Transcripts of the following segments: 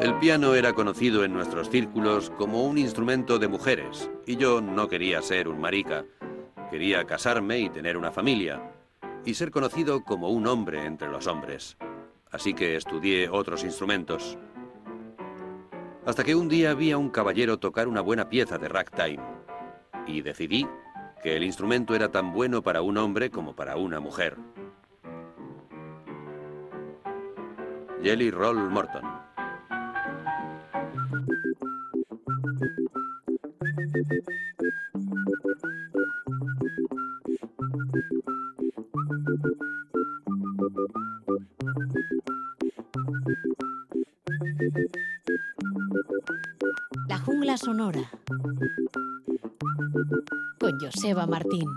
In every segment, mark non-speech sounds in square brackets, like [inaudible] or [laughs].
El piano era conocido en nuestros círculos como un instrumento de mujeres, y yo no quería ser un marica. Quería casarme y tener una familia, y ser conocido como un hombre entre los hombres. Así que estudié otros instrumentos. Hasta que un día vi a un caballero tocar una buena pieza de ragtime, y decidí que el instrumento era tan bueno para un hombre como para una mujer. Jelly Roll Morton. Sonora. Con Joseba Martín.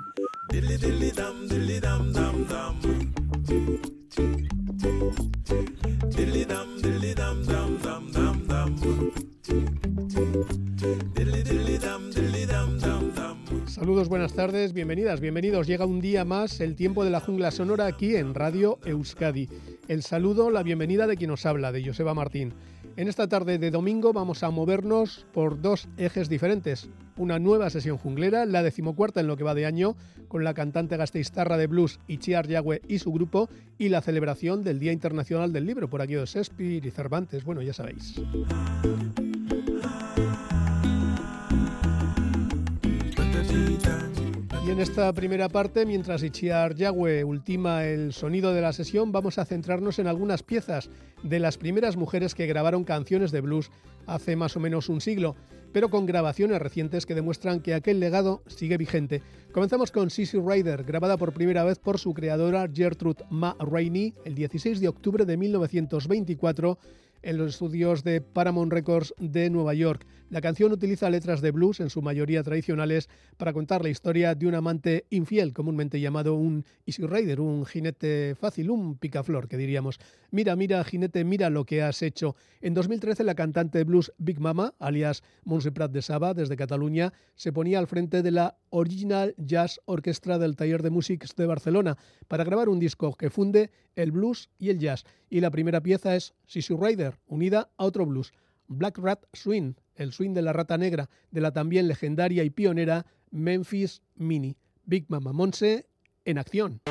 Saludos, buenas tardes, bienvenidas, bienvenidos. Llega un día más el tiempo de la jungla sonora aquí en Radio Euskadi. El saludo, la bienvenida de quien nos habla, de Joseba Martín. En esta tarde de domingo vamos a movernos por dos ejes diferentes. Una nueva sesión junglera, la decimocuarta en lo que va de año, con la cantante gasteiztarra de blues Ichiar Yagüe y su grupo, y la celebración del Día Internacional del Libro por aquí de Shakespeare y Cervantes, bueno, ya sabéis. En esta primera parte, mientras Ichiar Yagüe ultima el sonido de la sesión, vamos a centrarnos en algunas piezas de las primeras mujeres que grabaron canciones de blues hace más o menos un siglo, pero con grabaciones recientes que demuestran que aquel legado sigue vigente. Comenzamos con Sissy Rider, grabada por primera vez por su creadora Gertrude Ma Rainey el 16 de octubre de 1924 en los estudios de Paramount Records de Nueva York. La canción utiliza letras de blues, en su mayoría tradicionales, para contar la historia de un amante infiel, comúnmente llamado un Easy Rider, un jinete fácil, un picaflor, que diríamos. Mira, mira, jinete, mira lo que has hecho. En 2013, la cantante de blues Big Mama, alias Montse Prat de Saba, desde Cataluña, se ponía al frente de la Original Jazz Orchestra del Taller de Músics de Barcelona para grabar un disco que funde el blues y el jazz. Y la primera pieza es Sissy Rider, unida a otro blues, Black Rat Swing, el swing de la rata negra de la también legendaria y pionera Memphis Mini. Big Mama Monse en acción.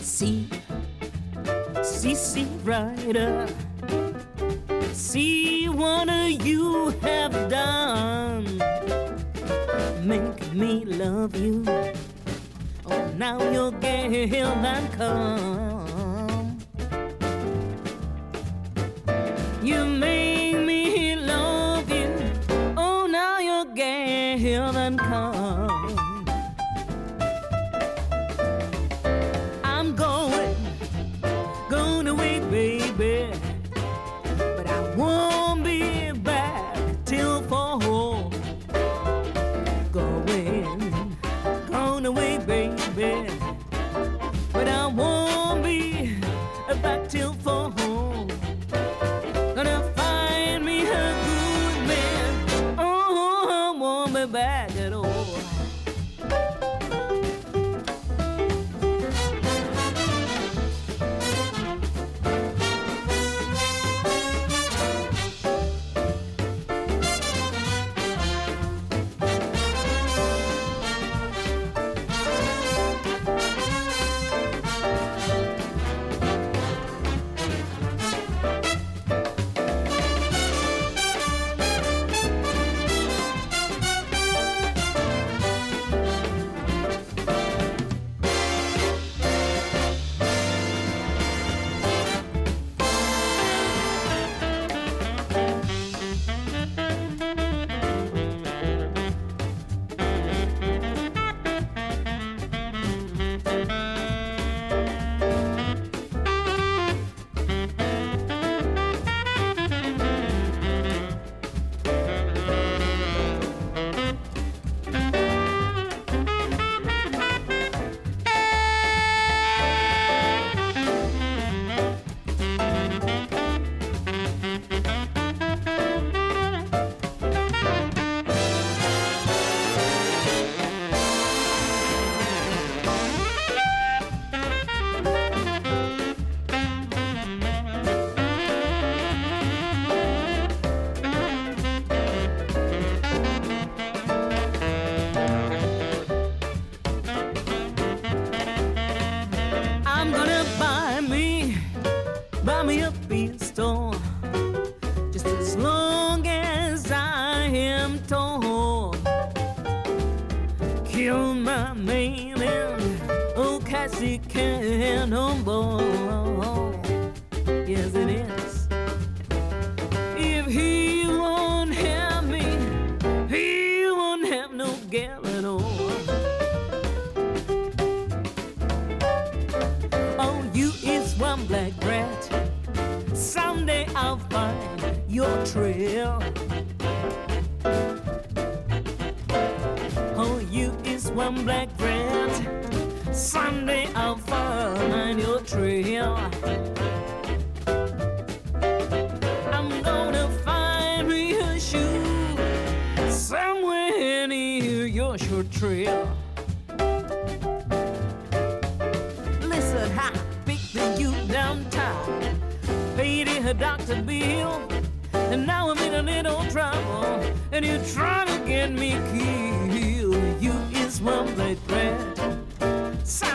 See, see, rider. See what you have done. Make me love you. Oh, now you're gale and come.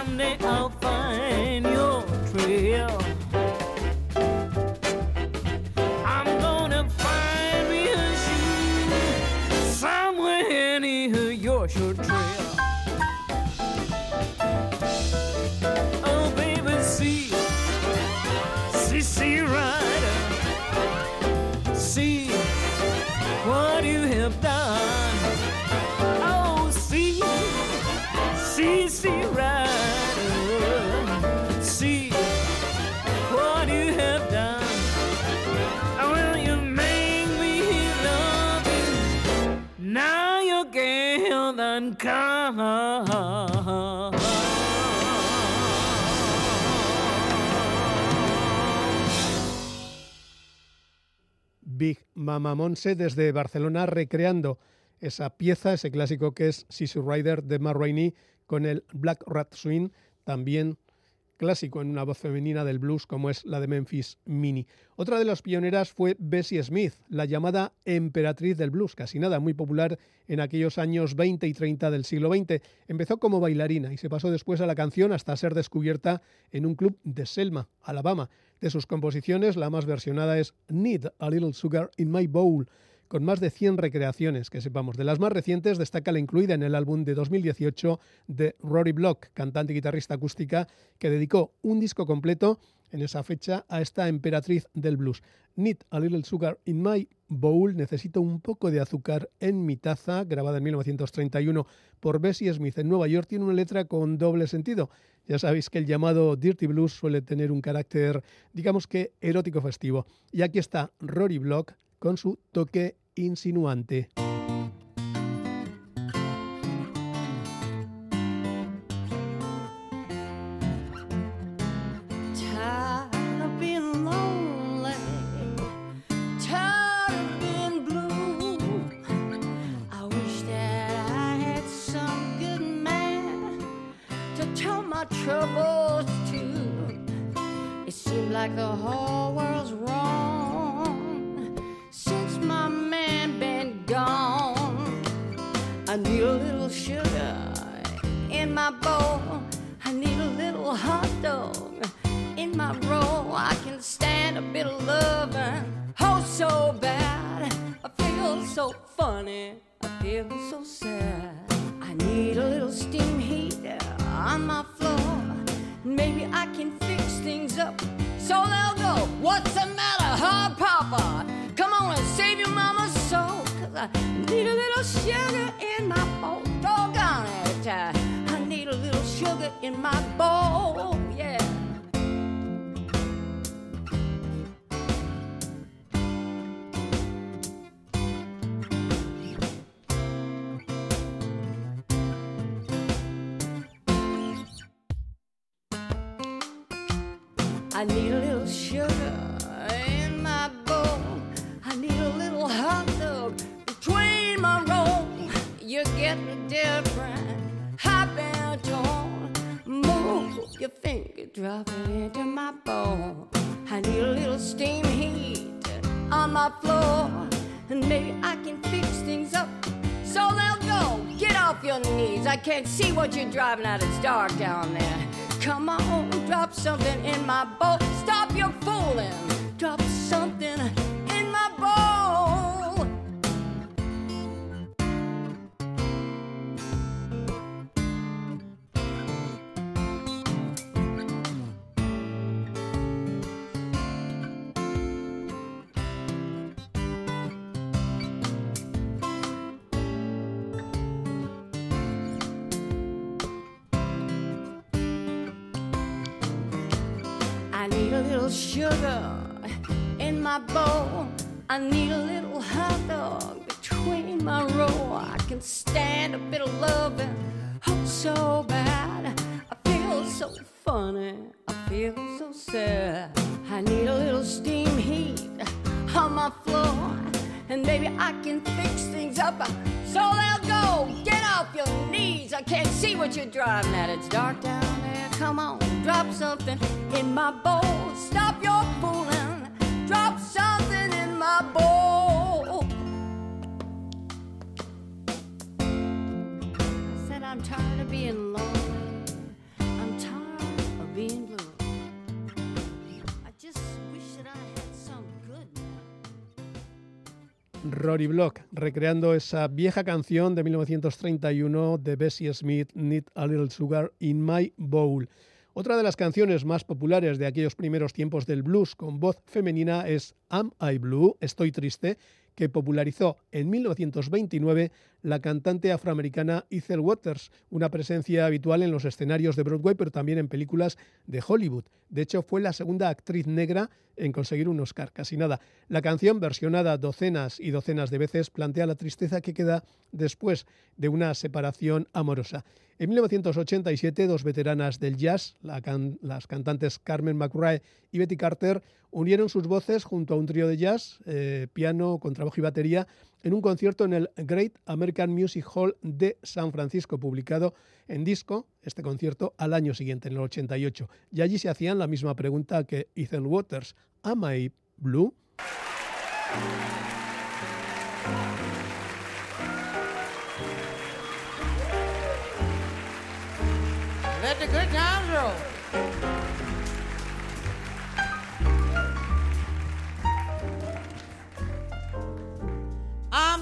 हमने अफा Big Mama Monse desde Barcelona recreando esa pieza, ese clásico que es Sissy Rider de Matt Rainey con el Black Rat Swing, también clásico en una voz femenina del blues como es la de Memphis Mini. Otra de las pioneras fue Bessie Smith, la llamada emperatriz del blues, casi nada, muy popular en aquellos años 20 y 30 del siglo XX. Empezó como bailarina y se pasó después a la canción hasta ser descubierta en un club de Selma, Alabama. De sus composiciones, la más versionada es Need a Little Sugar in My Bowl, con más de 100 recreaciones, que sepamos. De las más recientes destaca la incluida en el álbum de 2018 de Rory Block, cantante y guitarrista acústica, que dedicó un disco completo en esa fecha a esta emperatriz del blues. Need a Little Sugar in My Bowl, necesito un poco de azúcar en mi taza, grabada en 1931 por Bessie Smith en Nueva York, tiene una letra con doble sentido. Ya sabéis que el llamado Dirty Blues suele tener un carácter, digamos que erótico festivo. Y aquí está Rory Block con su toque insinuante. Finger, drop it into my bowl. I need a little steam heat on my floor. And maybe I can fix things up so they'll go. Get off your knees. I can't see what you're driving at. It's dark down there. Come on, drop something in my bowl. Stop your fooling. Drop something my bowl. I need a little hot dog between my row. I can stand a bit of loving, oh so bad. I feel so funny, I feel so sad. I need a little steam heat on my floor, and maybe I can fix things up so they'll go. Get off your knees, I can't see what you're driving at. It's dark down there. Come on, drop something in my bowl. Stop your fooling. Drop something in my bowl. I said I'm tired of being lonely. I'm tired of being blue. I just wish that I had some good. Rory Block, recreando esa vieja canción de 1931 de Bessie Smith, Need a Little Sugar in My Bowl. Otra de las canciones más populares de aquellos primeros tiempos del blues con voz femenina es Am I Blue? Estoy triste, que popularizó en 1929 la cantante afroamericana Ethel Waters, una presencia habitual en los escenarios de Broadway, pero también en películas de Hollywood. De hecho, fue la segunda actriz negra en conseguir un Oscar, casi nada. La canción, versionada docenas y docenas de veces, plantea la tristeza que queda después de una separación amorosa. En 1987, dos veteranas del jazz, las cantantes Carmen McRae y Betty Carter, unieron sus voces junto a un trío de jazz, eh, piano, contrabajo y batería, en un concierto en el Great American Music Hall de San Francisco, publicado en disco, este concierto, al año siguiente, en el 88. Y allí se hacían la misma pregunta que Ethel Waters, ¿Am I Blue?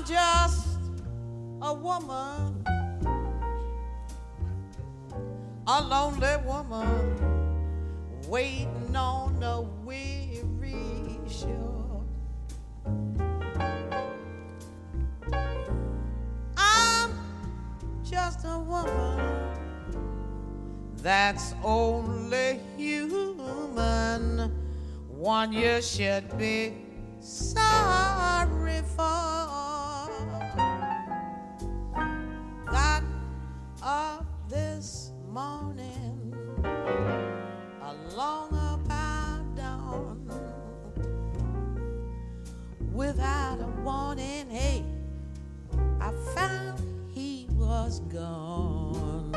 I'm just a woman, a lonely woman, waiting on a weary shore. I'm just a woman that's only human, one you should be sorry for. Got up this morning along about dawn without a warning. Hey, I found he was gone.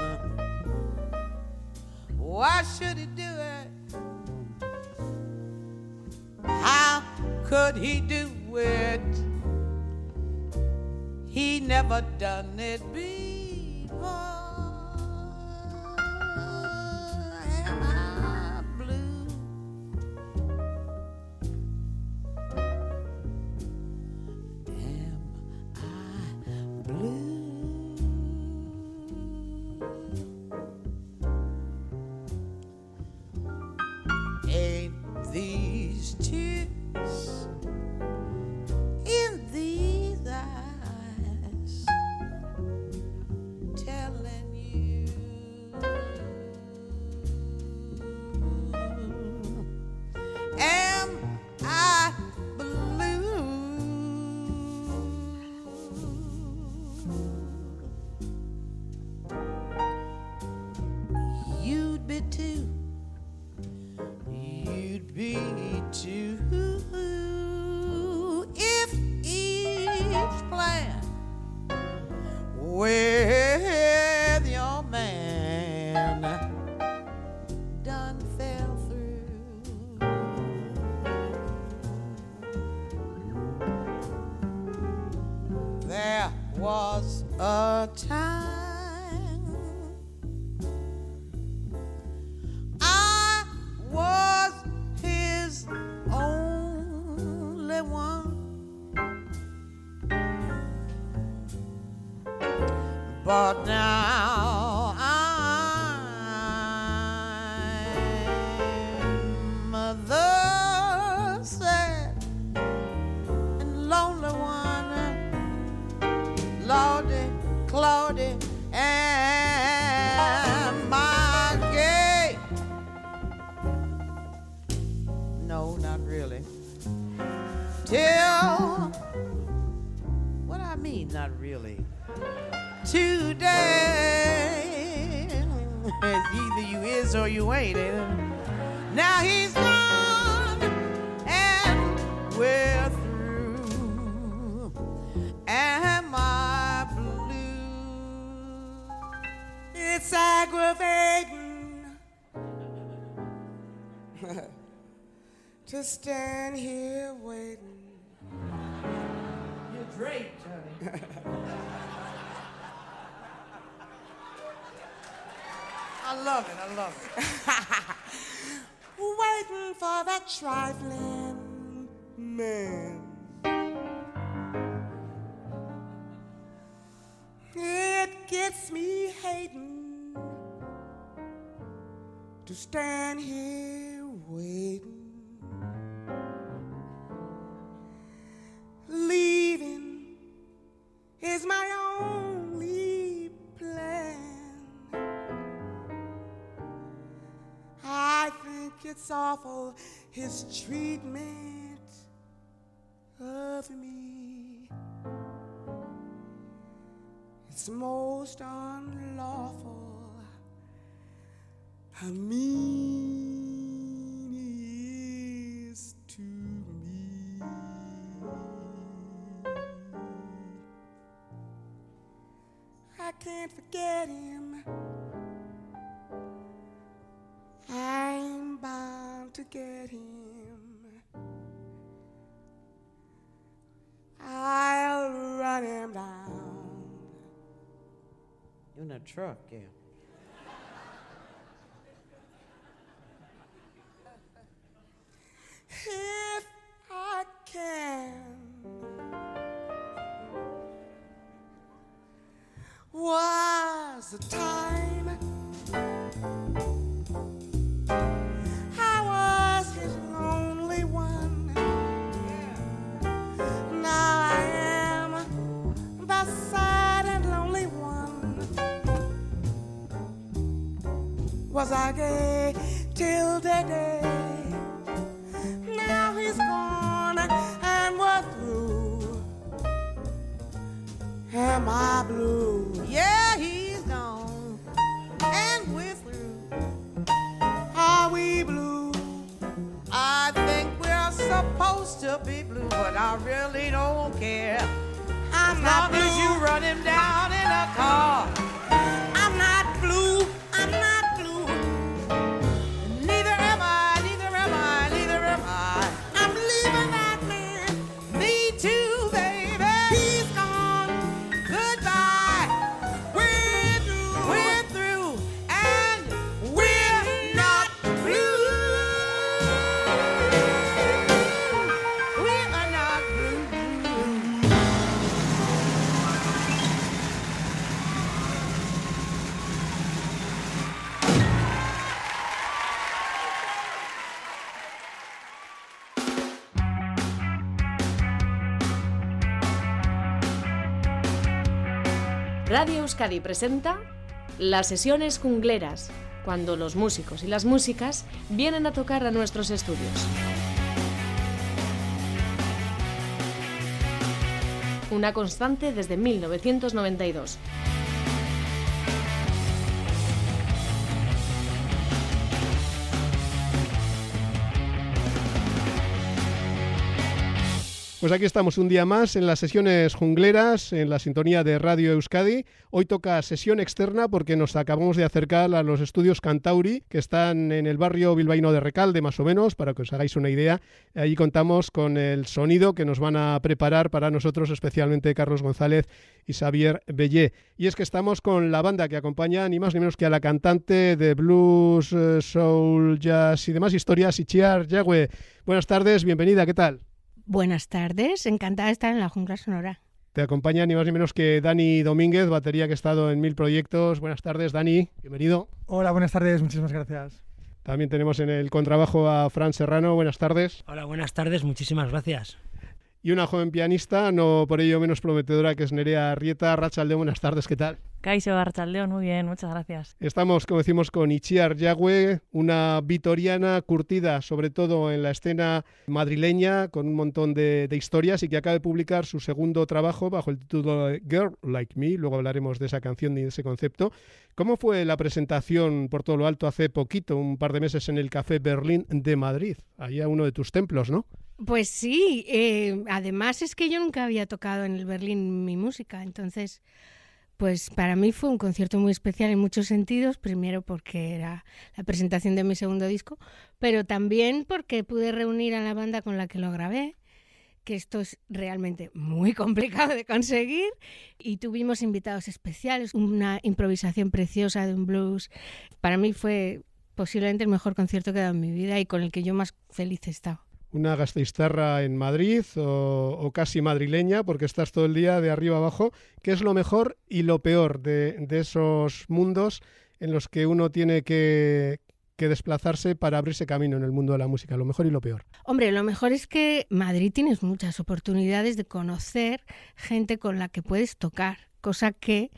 Why should he do it? How could he do it? He never done it before. But it's awful his treatment of me. It's most unlawful. How mean truck, yeah. Euskadi presenta las sesiones jungleras, cuando los músicos y las músicas vienen a tocar a nuestros estudios. Una constante desde 1992. Pues aquí estamos un día más en las sesiones jungleras, en la sintonía de Radio Euskadi. Hoy toca sesión externa porque nos acabamos de acercar a los estudios Cantauri, que están en el barrio bilbaíno de Recalde, más o menos, para que os hagáis una idea. Allí contamos con el sonido que nos van a preparar para nosotros, especialmente Carlos González y Xavier Bellé. Y es que estamos con la banda que acompaña ni más ni menos que a la cantante de blues, eh, soul, jazz y demás historias, Ichiar Yagüe. Buenas tardes, bienvenida, ¿qué tal? Buenas tardes, encantada de estar en la jungla sonora. Te acompaña ni más ni menos que Dani Domínguez, batería que ha estado en mil proyectos. Buenas tardes, Dani, bienvenido. Hola, buenas tardes, muchísimas gracias. También tenemos en el contrabajo a Fran Serrano. Buenas tardes. Hola, buenas tardes, muchísimas gracias. Y una joven pianista, no por ello menos prometedora, que es Nerea Arrieta. Rachaldeón, buenas tardes, ¿qué tal? Caixo Archaldeón, muy bien, muchas gracias. Estamos, como decimos, con Ichiar Yagüe, una vitoriana curtida sobre todo en la escena madrileña, con un montón de, de, historias y que acaba de publicar su segundo trabajo bajo el título de Girl Like Me. Luego hablaremos de esa canción y de ese concepto. ¿Cómo fue la presentación por todo lo alto hace poquito, un par de meses, en el Café Berlín de Madrid? Allá uno de tus templos, ¿no? Pues sí, eh, además es que yo nunca había tocado en el Berlín mi música, entonces pues para mí fue un concierto muy especial en muchos sentidos, primero porque era la presentación de mi segundo disco, pero también porque pude reunir a la banda con la que lo grabé, que esto es realmente muy [laughs] complicado de conseguir, y tuvimos invitados especiales, una improvisación preciosa de un blues. Para mí fue posiblemente el mejor concierto que he dado en mi vida y con el que yo más feliz he estado una gasteiztarra en Madrid o, casi madrileña, porque estás todo el día de arriba abajo. ¿Qué es lo mejor y lo peor de, de esos mundos en los que uno tiene que, que, desplazarse para abrirse camino en el mundo de la música? Lo mejor y lo peor. Hombre, lo mejor es que Madrid tienes muchas oportunidades de conocer gente con la que puedes tocar, cosa que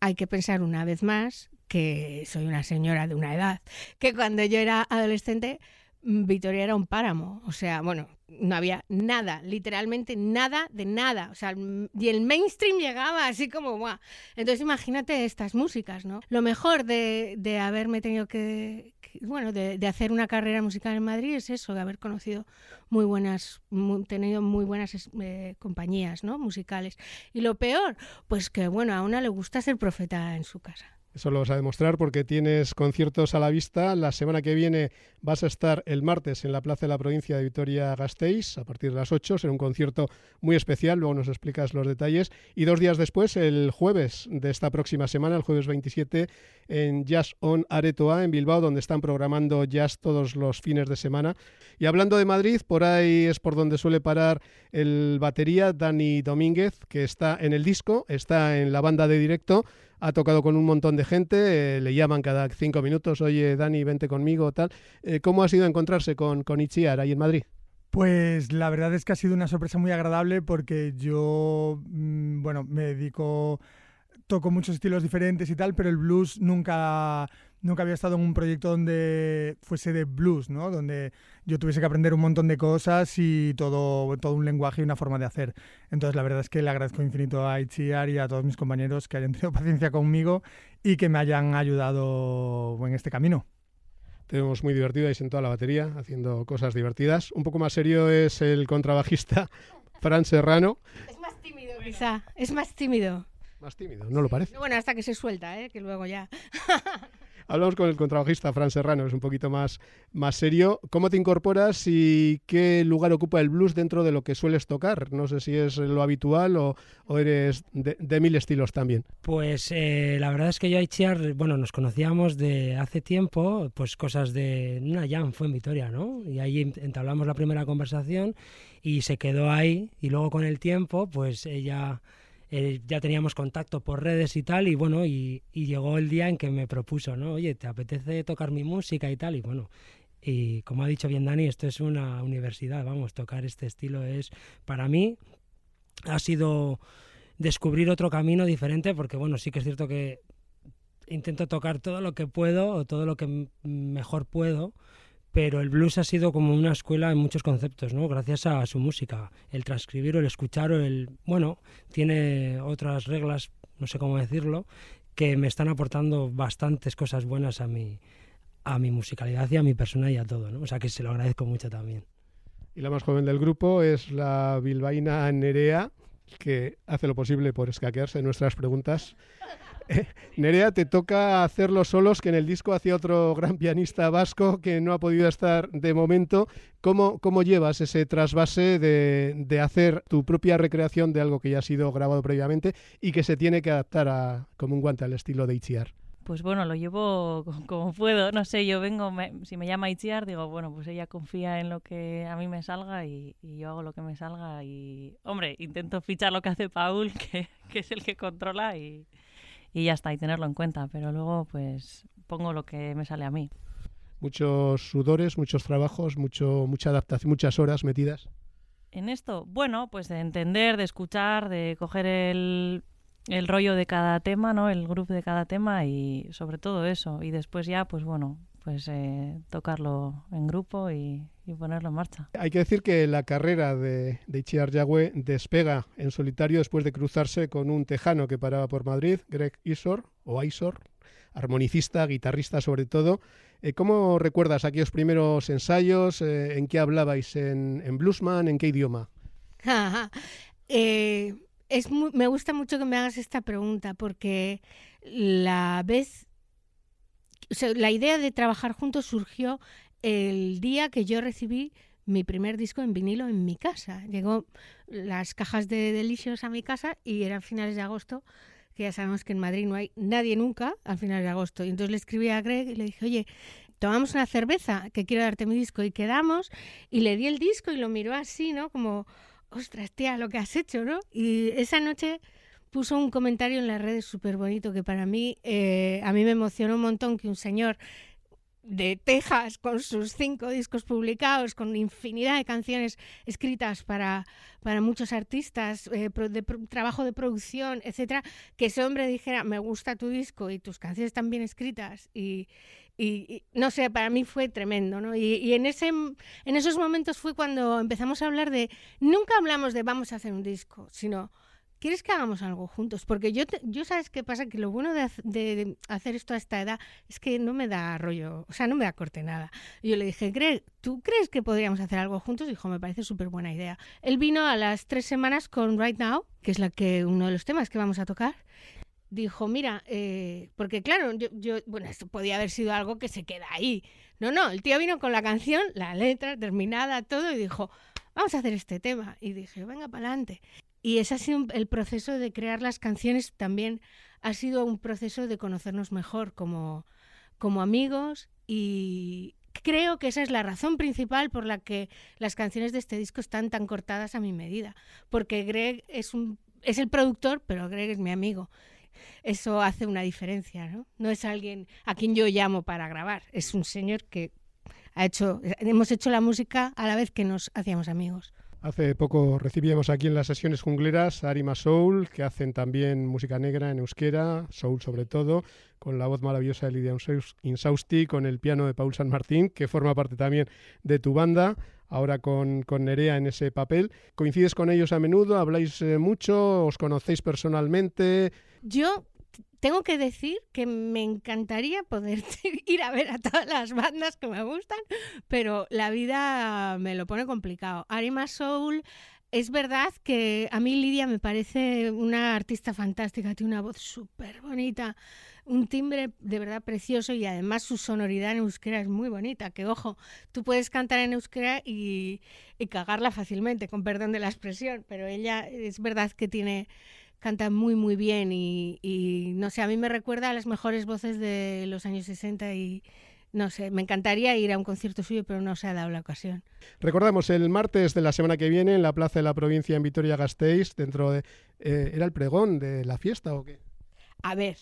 hay que pensar una vez más que soy una señora de una edad, que cuando yo era adolescente Vitoria era un páramo, o sea, bueno, no había nada, literalmente nada de nada, o sea, y el mainstream llegaba así como, ¡buah! Entonces imagínate estas músicas, ¿no? Lo mejor de, de haberme tenido que, bueno, de, de, hacer una carrera musical en Madrid es eso, de haber conocido muy buenas, tenido muy buenas eh, compañías, ¿no? Musicales. Y lo peor, pues que, bueno, a una le gusta ser profeta en su casa. Eso lo vas a demostrar porque tienes conciertos a la vista. La semana que viene vas a estar el martes en la Plaza de la Provincia de Vitoria-Gasteiz a partir de las 8. Será un concierto muy especial, luego nos explicas los detalles. Y dos días después, el jueves de esta próxima semana, el jueves 27, en Jazz On Aretoa, en Bilbao, donde están programando jazz todos los fines de semana. Y hablando de Madrid, por ahí es por donde suele parar el batería Dani Domínguez, que está en el disco, está en la banda de directo ha tocado con un montón de gente, eh, le llaman cada cinco minutos, oye Dani, vente conmigo, tal. Eh, ¿Cómo ha sido encontrarse con, con ahí en Madrid? Pues la verdad es que ha sido una sorpresa muy agradable porque yo, mmm, bueno, me dedico, toco muchos estilos diferentes y tal, pero el blues nunca, nunca había estado en un proyecto donde fuese de blues, ¿no? Donde yo tuviese que aprender un montón de cosas y todo, todo un lenguaje y una forma de hacer. Entonces, la verdad es que le agradezco infinito a Itziar y a todos mis compañeros que hayan tenido [laughs] paciencia conmigo y que me hayan ayudado en este camino. Tenemos muy divertido ahí sentado a la batería, haciendo cosas divertidas. Un poco más serio es el contrabajista [laughs] Fran Serrano. Es más tímido, quizá. Es más tímido. Más tímido, ¿no lo parece? Bueno, hasta que se suelta, ¿eh? que luego ya. [laughs] Hablamos con el contrabajista Fran Serrano, es un poquito más, más serio. ¿Cómo te incorporas y qué lugar ocupa el blues dentro de lo que sueles tocar? No sé si es lo habitual o, eres de, de, mil estilos también. Pues eh, la verdad es que yo y Chiar, bueno, nos conocíamos de hace tiempo, pues cosas de una jam fue en Vitoria, ¿no? Y ahí entablamos la primera conversación y se quedó ahí y luego con el tiempo, pues ella ya teníamos contacto por redes y tal, y bueno, y, llegó el día en que me propuso, ¿no? Oye, ¿te apetece tocar mi música y tal? Y bueno, y como ha dicho bien Dani, esto es una universidad, vamos, tocar este estilo es, para mí, ha sido descubrir otro camino diferente, porque bueno, sí que es cierto que intento tocar todo lo que puedo o todo lo que mejor puedo, pero el blues ha sido como una escuela en muchos conceptos, ¿no? Gracias a su música, el transcribir o el escuchar o el, bueno, tiene otras reglas, no sé cómo decirlo, que me están aportando bastantes cosas buenas a mi a mi musicalidad y a mi persona y a todo, ¿no? O sea que se lo agradezco mucho también. Y la más joven del grupo es la bilbaína Nerea, que hace lo posible por escaquearse nuestras preguntas. [laughs] Nerea, te toca hacerlo solos, que en el disco hacía otro gran pianista vasco que no ha podido estar de momento. ¿Cómo, cómo llevas ese trasvase de, de, hacer tu propia recreación de algo que ya ha sido grabado previamente y que se tiene que adaptar a, como un guante al estilo de Itziar? pues bueno, lo llevo como puedo. No sé, yo vengo, si me llama Itziar, digo, bueno, pues ella confía en lo que a mí me salga y, yo hago lo que me salga. Y, hombre, intento fichar lo que hace Paul, [laughs] que, que es el que controla, y, y ya está, y tenerlo en cuenta. Pero luego, pues pongo lo que me sale a mí. Muchos sudores, muchos trabajos, mucho, mucha adaptación, muchas horas metidas. En esto, bueno, pues de entender, de escuchar, de coger el, el rollo de cada tema, ¿no? El grupo de cada tema y sobre todo eso. Y después ya, pues bueno, pues eh, tocarlo en grupo y, ponerlo en marcha. Hay que decir que la carrera de, de Ichiar Yagüe despega en solitario después de cruzarse con un tejano que paraba por Madrid, Greg Isor, o Isor, armonicista, guitarrista sobre todo. Eh, ¿Cómo recuerdas aquellos primeros ensayos? Eh, ¿En qué hablabais? ¿En, en bluesman? ¿En qué idioma? eh, es me gusta mucho que me hagas esta pregunta porque la vez, la idea de trabajar juntos surgió el día que yo recibí mi primer disco en vinilo en mi casa. Llegó las cajas de Delicious a mi casa y eran finales de agosto, que ya sabemos que en Madrid no hay nadie nunca a finales de agosto. Y entonces le escribí a Greg y le dije, oye, tomamos una cerveza, que quiero darte mi disco. Y quedamos y le di el disco y lo miró así, ¿no? Como, ostras, tía, lo que has hecho, ¿no? Y esa noche puso un comentario en las redes súper bonito que para mí, eh, a mí me emocionó un montón que un señor de Texas con sus cinco discos publicados, con infinidad de canciones escritas para, para muchos artistas, eh, de trabajo de producción, etcétera, que ese hombre dijera, me gusta tu disco y tus canciones están bien escritas y, y, no sé, para mí fue tremendo, ¿no? Y, en, ese, en esos momentos fue cuando empezamos a hablar de, nunca hablamos de vamos a hacer un disco, sino, ¿quieres que hagamos algo juntos? Porque yo, yo sabes qué pasa, que lo bueno de, hacer esto a esta edad es que no me da rollo, o sea, no me da corte nada. Y yo le dije, Greg, ¿tú crees que podríamos hacer algo juntos? Dijo, me parece súper buena idea. Él vino a las tres semanas con Right Now, que es la que uno de los temas que vamos a tocar dijo, mira, eh, porque claro, yo, yo, bueno, esto podía haber sido algo que se queda ahí. No, no, el tío vino con la canción, la letra terminada, todo, y dijo, vamos a hacer este tema. Y dije, venga, para adelante. Y ese ha sido el proceso de crear las canciones, también ha sido un proceso de conocernos mejor como, como amigos y creo que esa es la razón principal por la que las canciones de este disco están tan cortadas a mi medida, porque Greg es un es el productor, pero Greg es mi amigo eso hace una diferencia, ¿no? No es alguien a quien yo llamo para grabar, es un señor que ha hecho, hemos hecho la música a la vez que nos hacíamos amigos. Hace poco recibíamos aquí en las sesiones jungleras a Arima Soul, que hacen también música negra en euskera, soul sobre todo, con la voz maravillosa de Lidia Insausti, con el piano de Paul San Martín, que forma parte también de tu banda ahora con, con, Nerea en ese papel. ¿Coincides con ellos a menudo? ¿Habláis eh, mucho? ¿Os conocéis personalmente? Yo tengo que decir que me encantaría poder [laughs] ir a ver a todas las bandas que me gustan, pero la vida me lo pone complicado. Arima Soul, es verdad que a mí Lidia me parece una artista fantástica, tiene una voz súper bonita, un timbre de verdad precioso y además su sonoridad en euskera es muy bonita, que ojo, tú puedes cantar en euskera y, y cagarla fácilmente, con perdón de la expresión, pero ella es verdad que tiene canta muy muy bien y, no sé, a mí me recuerda a las mejores voces de los años 60 y no sé, me encantaría ir a un concierto suyo, pero no se ha dado la ocasión. Recordamos, el martes de la semana que viene en la Plaza de la Provincia en Vitoria-Gasteiz, dentro de... Eh, ¿Era el pregón de la fiesta o qué? A ver,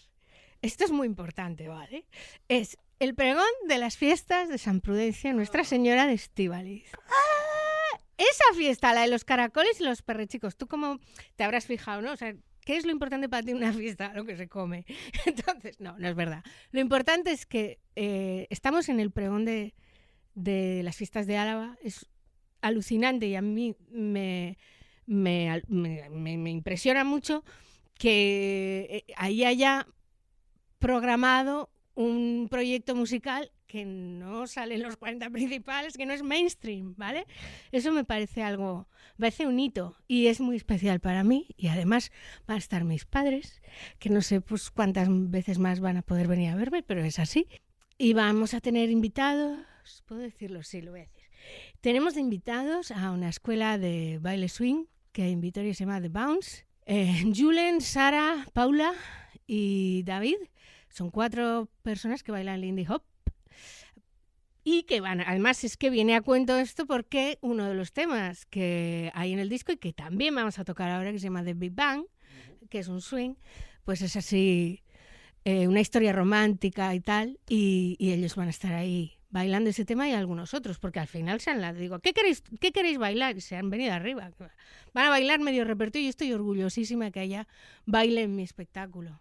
esto es muy importante, ¿vale? Es el pregón de las fiestas de San Prudencia, Nuestra Señora de Estíbaliz. Esa fiesta, la de los caracoles y los perrechicos, tú como te habrás fijado, ¿no? O sea, ¿qué es lo importante para ti en una fiesta? Lo que se come. [laughs] Entonces, no, no es verdad. Lo importante es que eh, estamos en el pregón de, de las fiestas de Álava. Es alucinante y a mí me, me, me, impresiona mucho que eh, ahí haya programado un proyecto musical que no sale en los 40 principales, que no es mainstream, ¿vale? Eso me parece algo, me parece un hito y es muy especial para mí y además van a estar mis padres, que no sé pues cuántas veces más van a poder venir a verme, pero es así. Y vamos a tener invitados, ¿puedo decirlo? Sí, lo voy a decir. Tenemos invitados a una escuela de baile swing que en Vitoria se llama The Bounce. Eh, Julen, Sara, Paula y David Son cuatro personas que bailan Lindy Hop y que van, además es que viene a cuento esto porque uno de los temas que hay en el disco y que también vamos a tocar ahora, que se llama The Big Bang, que es un swing, pues es así eh, una historia romántica y tal, y, y ellos van a estar ahí bailando ese tema y algunos otros, porque al final se han la digo, ¿qué queréis, ¿qué queréis bailar? Y se han venido arriba. Van a bailar medio repertorio y estoy orgullosísima que haya baile en mi espectáculo.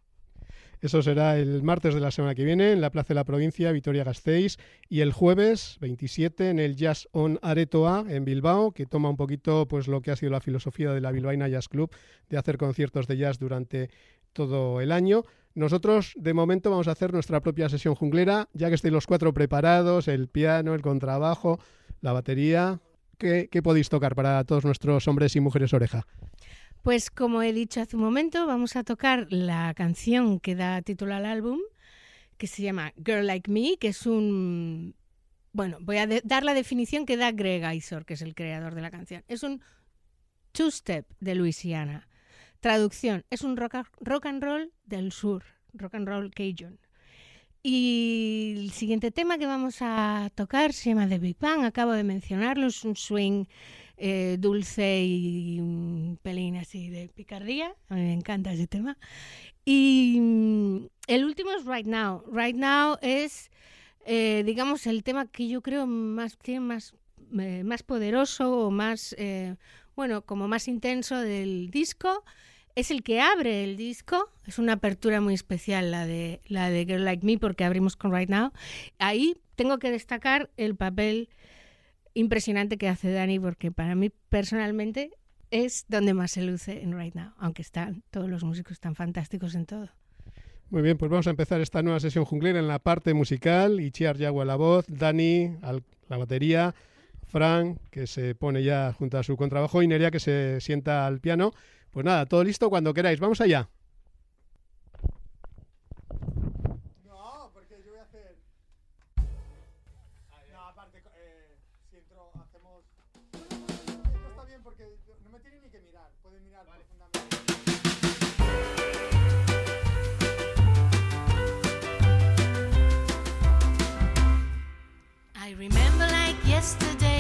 Eso será el martes de la semana que viene en la Plaza de la Provincia, Vitoria Gasteiz, y el jueves 27 en el Jazz on Aretoa en Bilbao, que toma un poquito pues lo que ha sido la filosofía de la Bilbaína Jazz Club de hacer conciertos de jazz durante todo el año. Nosotros, de momento, vamos a hacer nuestra propia sesión junglera, ya que estéis los cuatro preparados, el piano, el contrabajo, la batería. ¿Qué, qué podéis tocar para todos nuestros hombres y mujeres oreja? Pues como he dicho hace un momento, vamos a tocar la canción que da título al álbum, que se llama Girl Like Me, que es un... Bueno, voy a dar la definición que da Greg Isor, que es el creador de la canción. Es un two-step de Luisiana. Traducción, es un rock, rock and roll del sur, rock and roll Cajun. Y el siguiente tema que vamos a tocar se llama The Big Bang, acabo de mencionarlo, es un swing eh, dulce y un pelín así de picardía. Me encanta ese tema. Y mm, el último es Right Now. Right Now es, eh, digamos, el tema que yo creo más tiene más, eh, más poderoso o más, bueno, como más intenso del disco. Es el que abre el disco. Es una apertura muy especial la de la de Girl Like Me porque abrimos con Right Now. Ahí tengo que destacar el papel impresionante que hace Dani porque para mí personalmente es donde más se luce en Right Now, aunque están todos los músicos tan fantásticos en todo. Muy bien, pues vamos a empezar esta nueva sesión junglera en la parte musical. Ichiar Yagua a la voz, Dani a la batería, Fran, que se pone ya junto a su contrabajo, y Nerea, que se sienta al piano. Pues nada, todo listo cuando queráis. Vamos allá. I remember like yesterday,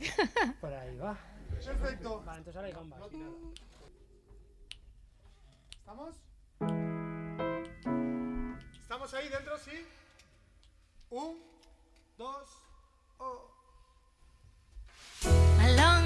[laughs] Por ahí va. Perfecto. Vale, entonces ahora hay gambas. ¿Estamos? ¿Estamos ahí dentro? Sí. Un, dos, oh. Along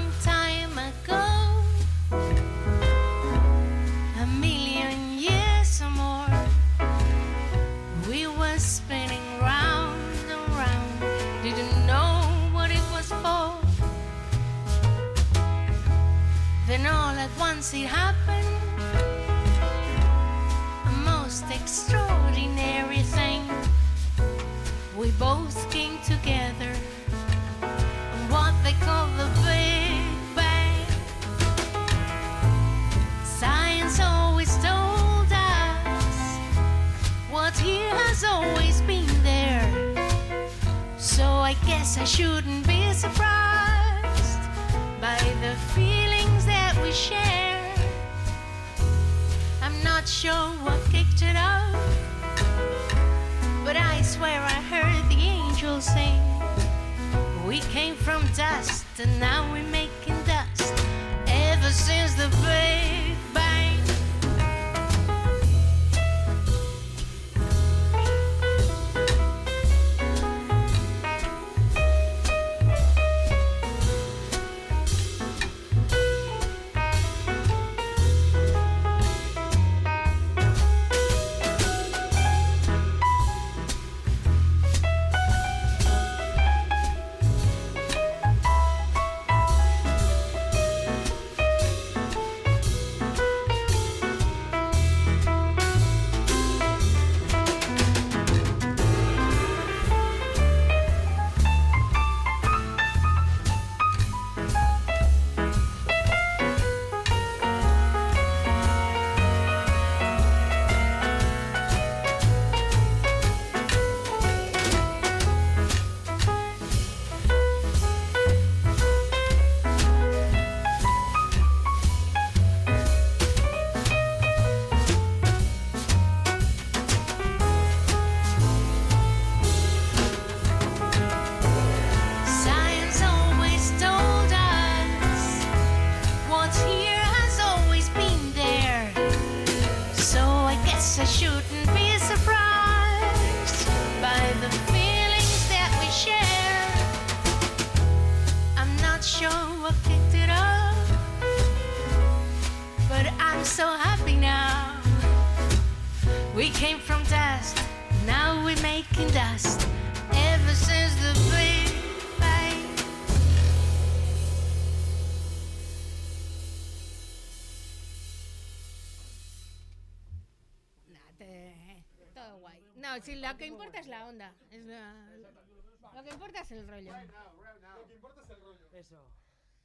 Lo que importa es el rollo. Right now, right now. Lo que importa es el rollo. Eso.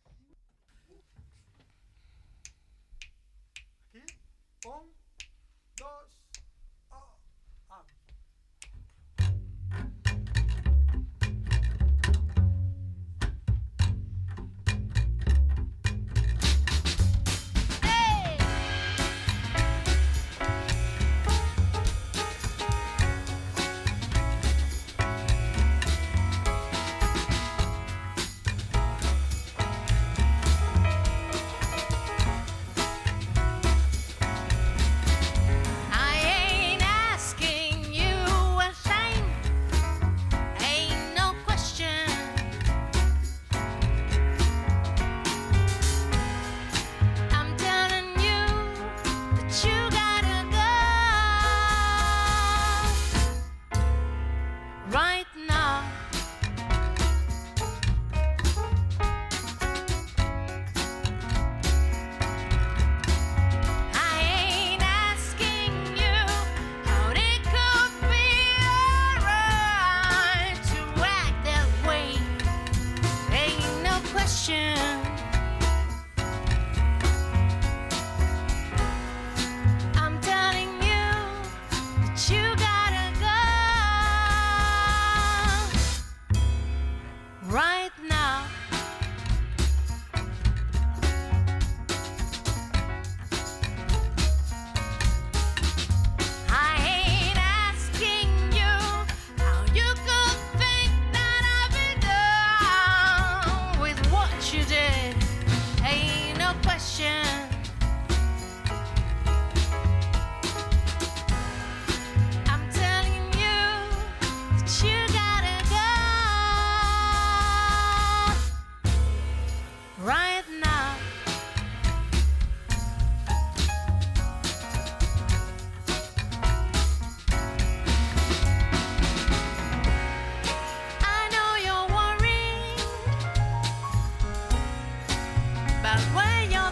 ¿Aquí? On. sueño.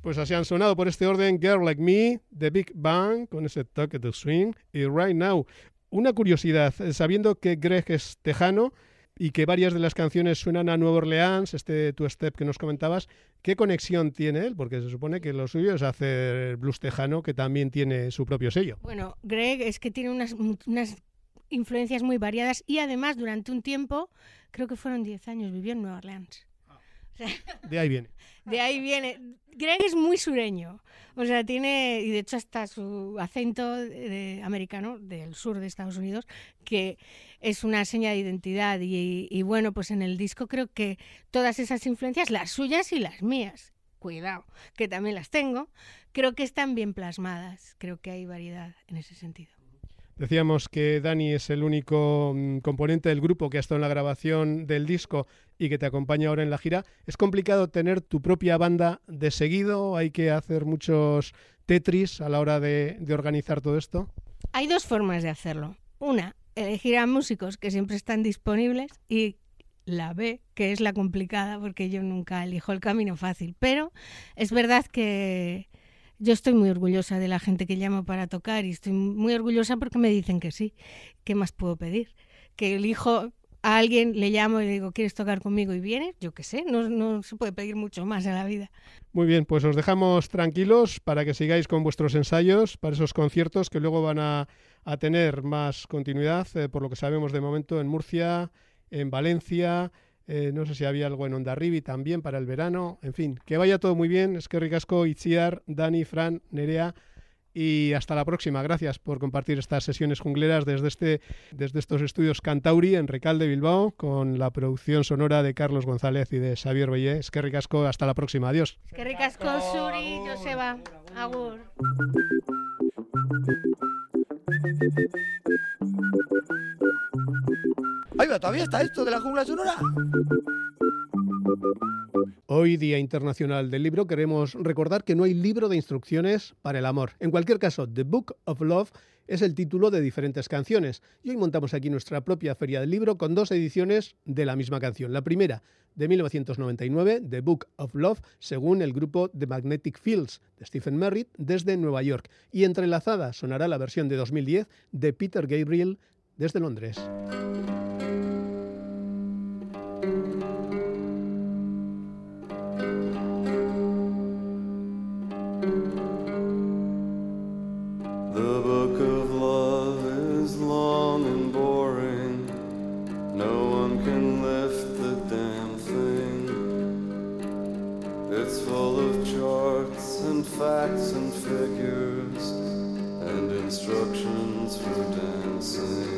Pues así han sonado por este orden Girl Like Me, The Big Bang, con ese toque de swing, y Right Now. Una curiosidad, eh, sabiendo que Greg es tejano y que varias de las canciones suenan a Nueva Orleans, este Two Step que nos comentabas, ¿qué conexión tiene él? Porque se supone que lo suyo es hacer blues tejano, que también tiene su propio sello. Bueno, Greg es que tiene unas, unas influencias muy variadas y además durante un tiempo, creo que fueron 10 años, vivió en Nueva Orleans. De ahí viene. de ahí viene. Greg es muy sureño. O sea, tiene, y de hecho hasta su acento de- de- americano del sur de Estados Unidos, que es una seña de identidad. Y, y bueno, pues en el disco creo que todas esas influencias, las suyas y las mías, cuidado, que también las tengo, creo que están bien plasmadas. Creo que hay variedad en ese sentido. Decíamos que Dani es el único mm, componente del grupo que ha estado en la grabación del disco y que te acompaña ahora en la gira. ¿Es complicado tener tu propia banda de seguido? ¿Hay que hacer muchos Tetris a la hora de, de organizar todo esto? Hay dos formas de hacerlo. Una, elegir a músicos que siempre están disponibles y la B, que es la complicada porque yo nunca elijo el camino fácil. Pero es verdad que yo estoy muy orgullosa de la gente que llamo para tocar y estoy muy orgullosa porque me dicen que sí. ¿Qué más puedo pedir? Que elijo a alguien, le llamo y le digo, ¿quieres tocar conmigo? Y viene, yo qué sé, no, no se puede pedir mucho más en la vida. Muy bien, pues os dejamos tranquilos para que sigáis con vuestros ensayos para esos conciertos que luego van a, a tener más continuidad, eh, por lo que sabemos de momento en Murcia, en Valencia, eh, no sé si había algo en Ondarribi también para el verano, en fin, que vaya todo muy bien, es que ricasco, Itziar, Dani, Fran, Nerea y hasta la próxima. Gracias por compartir estas sesiones jungleras desde, este, desde estos estudios Cantauri en Recalde, Bilbao, con la producción sonora de Carlos González y de Xavier Bellé. Es que ricasco, hasta la próxima. Adiós. Qué ricasco, Suri, Joseba, Agur. Ay, va, todavía está esto de la jungla sonora. Hoy, Día Internacional del Libro, queremos recordar que no hay libro de instrucciones para el amor. En cualquier caso, The Book of Love es el título de diferentes canciones. Y hoy montamos aquí nuestra propia feria del libro con dos ediciones de la misma canción. La primera, de 1999, The Book of Love, según el grupo The Magnetic Fields de Stephen Merritt desde Nueva York. Y entrelazada sonará la versión de 2010 de Peter Gabriel desde Londres. Facts and figures and instructions for dancing.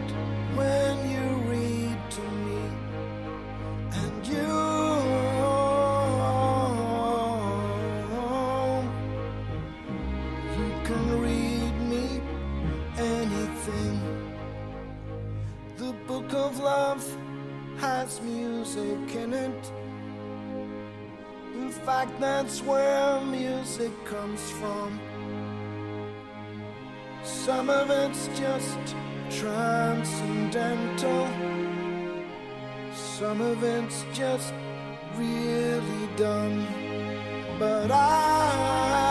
that's where music comes from. Some of it's just transcendental. Some of it's just really dumb. But I,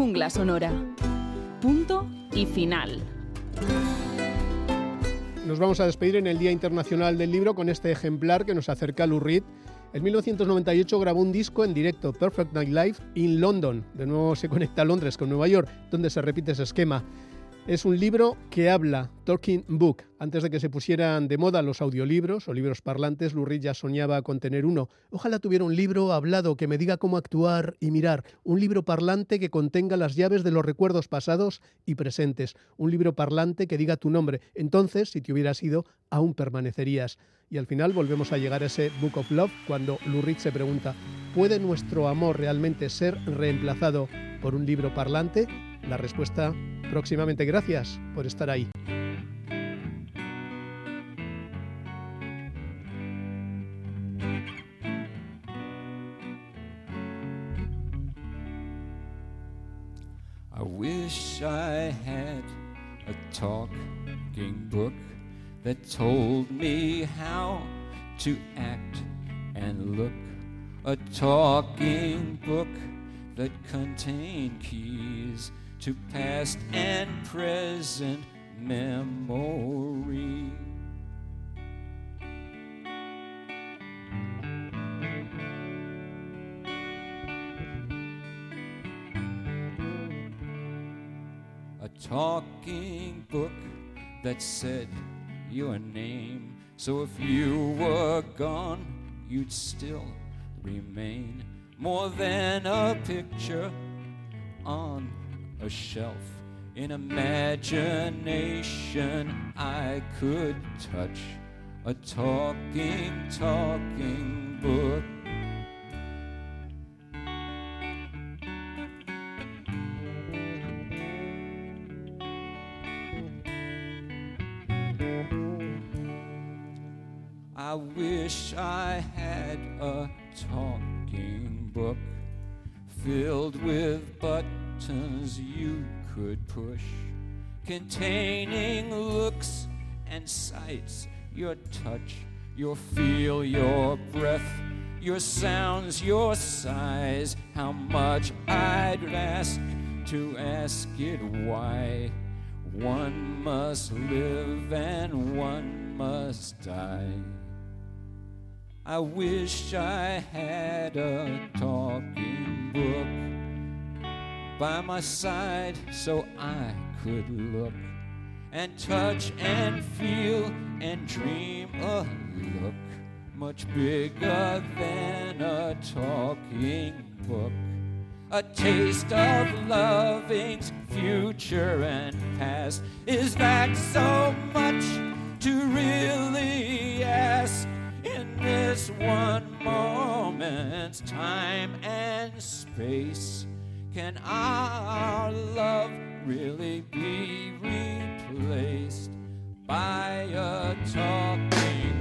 jungla sonora. Punto y final. Nos vamos a despedir en el Día Internacional del Libro con este ejemplar que nos acerca Lou Reed. En 1998 grabó un disco en directo, Perfect Night Live, in London. De nuevo se conecta a Londres con Nueva York, donde se repite ese esquema. Es un libro que habla, Talking Book. Antes de que se pusieran de moda los audiolibros o libros parlantes, Lou Reed ya soñaba con tener uno. Ojalá tuviera un libro hablado que me diga cómo actuar y mirar. Un libro parlante que contenga las llaves de los recuerdos pasados y presentes. Un libro parlante que diga tu nombre. Entonces, si te hubieras ido, aún permanecerías. Y al final volvemos a llegar a ese Book of Love cuando Lou Reed se pregunta, ¿puede nuestro amor realmente ser reemplazado por un libro parlante? La respuesta próximamente. Gracias por estar ahí. I wish I had a talking book that told me how to act and look. A talking book that contained keys to past and present memory. A talking book that said your name. So if you were gone, you'd still remain more than a picture on a shelf. In imagination, I could touch a talking, talking book. I wish I had a talking book filled with buttons you could push, containing looks and sights, your touch, your feel, your breath, your sounds, your sighs. How much I'd ask to ask it why one must live and one must die. I wish I had a talking book by my side so I could look and touch and feel and dream a look much bigger than a talking book. A taste of loving's future and past. Is that so much to really ask? in this one moment's time and space? Can our love really be replaced by a talking?